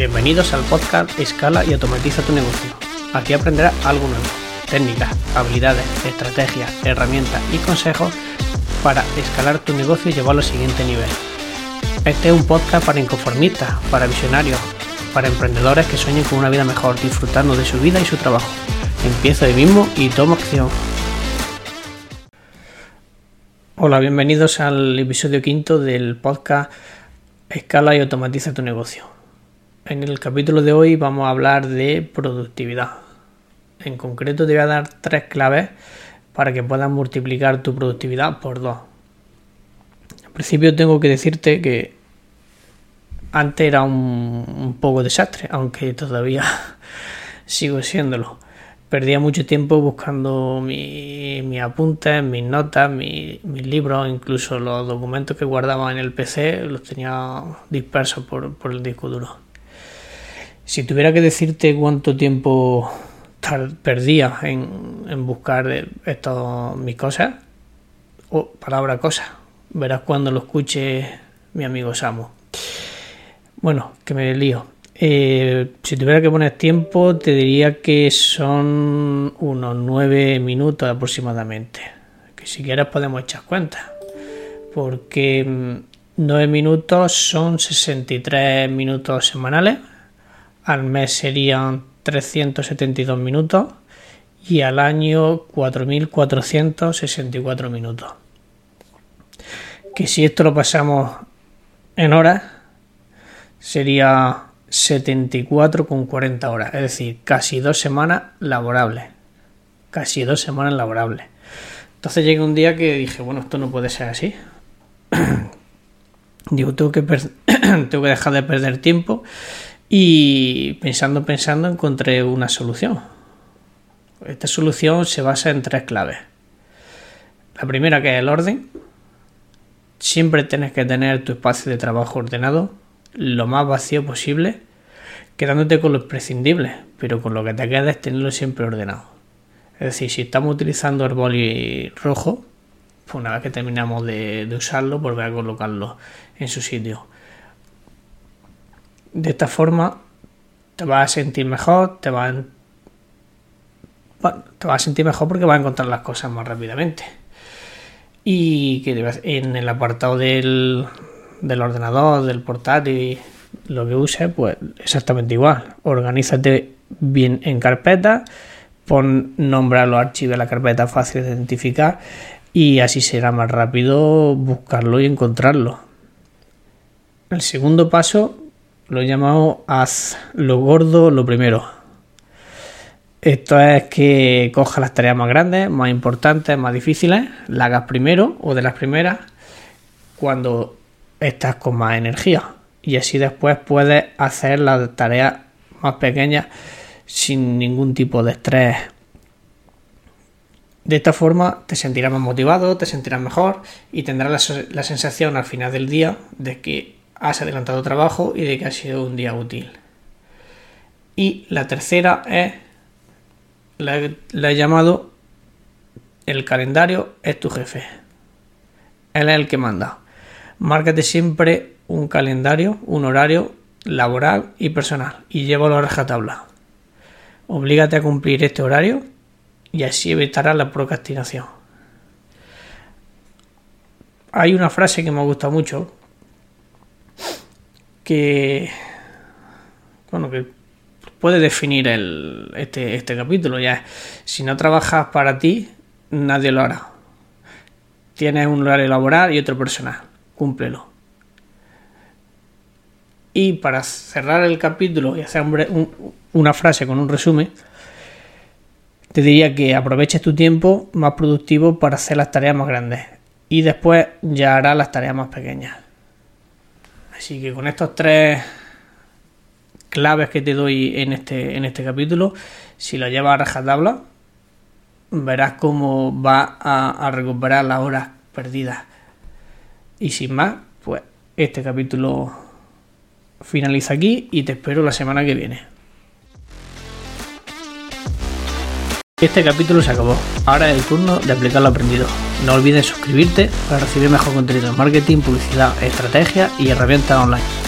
Bienvenidos al podcast Escala y automatiza tu negocio. Aquí aprenderás algo nuevo, técnicas, habilidades, estrategias, herramientas y consejos para escalar tu negocio y llevarlo al siguiente nivel. Este es un podcast para inconformistas, para visionarios, para emprendedores que sueñen con una vida mejor, disfrutando de su vida y su trabajo. Empieza hoy mismo y toma acción. Hola, bienvenidos al episodio quinto del podcast Escala y automatiza tu negocio. En el capítulo de hoy vamos a hablar de productividad. En concreto te voy a dar tres claves para que puedas multiplicar tu productividad por dos. Al principio tengo que decirte que antes era un, poco desastre, aunque todavía sigo siéndolo perdía mucho tiempo buscando mis mi apuntes, mis notas, mis libros, incluso los documentos que guardaba en el PC los tenía dispersos por, el disco duro. Si tuviera que decirte cuánto tiempo perdía en, buscar estos, mis cosas, o palabra cosa, verás cuando lo escuche mi amigo Samu. Bueno, que me lío. Eh, si tuviera que poner tiempo, te diría que son unos 9 minutos aproximadamente. Que si quieres podemos echar cuenta. Porque 9 mm, minutos son 63 minutos semanales. Al mes serían 372 minutos. Y al año 4.464 minutos. Que si esto lo pasamos en horas, sería 74,40 horas, es decir, casi dos semanas laborables. Casi dos semanas laborables. Entonces llega un día que dije, bueno, esto no puede ser así. Digo, tengo que, tengo que dejar de perder tiempo y pensando, pensando, encontré una solución. Esta solución se basa en tres claves. La primera que es el orden. Siempre tienes que tener tu espacio de trabajo ordenado lo más vacío posible, quedándote con lo imprescindible, pero con lo que te queda es tenerlo siempre ordenado. Es decir, si estamos utilizando el boli rojo, pues una vez que terminamos de, usarlo, volver a colocarlo en su sitio. De esta forma te vas a sentir mejor, te vas te vas a sentir mejor porque vas a encontrar las cosas más rápidamente. Y que en el apartado del, del ordenador, del portátil, lo que uses, pues exactamente igual. Organízate bien en carpeta, pon nombre a los archivos de la carpeta fácil de identificar y así será más rápido buscarlo y encontrarlo. El segundo paso lo he llamado haz lo gordo lo primero. Esto es que coja las tareas más grandes, más importantes, más difíciles, las hagas primero o de las primeras cuando estás con más energía y así después puedes hacer las tareas más pequeñas sin ningún tipo de estrés. De esta forma te sentirás más motivado, te sentirás mejor y tendrás la, sensación al final del día de que has adelantado trabajo y de que ha sido un día útil. Y la tercera es, la, he llamado, el calendario es tu jefe. Él es el que manda. Márcate siempre un calendario, un horario laboral y personal y llévalo a rajatabla. Oblígate a cumplir este horario y así evitarás la procrastinación. Hay una frase que me gusta mucho que bueno que puede definir el, este, este capítulo ya si no trabajas para ti nadie lo hará tienes un horario laboral y otro personal cúmplelo. Y para cerrar el capítulo y hacer una frase con un resumen, te diría que aproveches tu tiempo más productivo para hacer las tareas más grandes y después ya harás las tareas más pequeñas. Así que con estos tres claves que te doy en este, en este capítulo, si lo llevas a rajatabla, verás cómo va a, a recuperar las horas perdidas y sin más, pues este capítulo finaliza aquí y te espero la semana que viene. Este capítulo se acabó. Ahora es el turno de aplicar lo aprendido. No olvides suscribirte para recibir mejor contenido en marketing, publicidad, estrategia y herramientas online.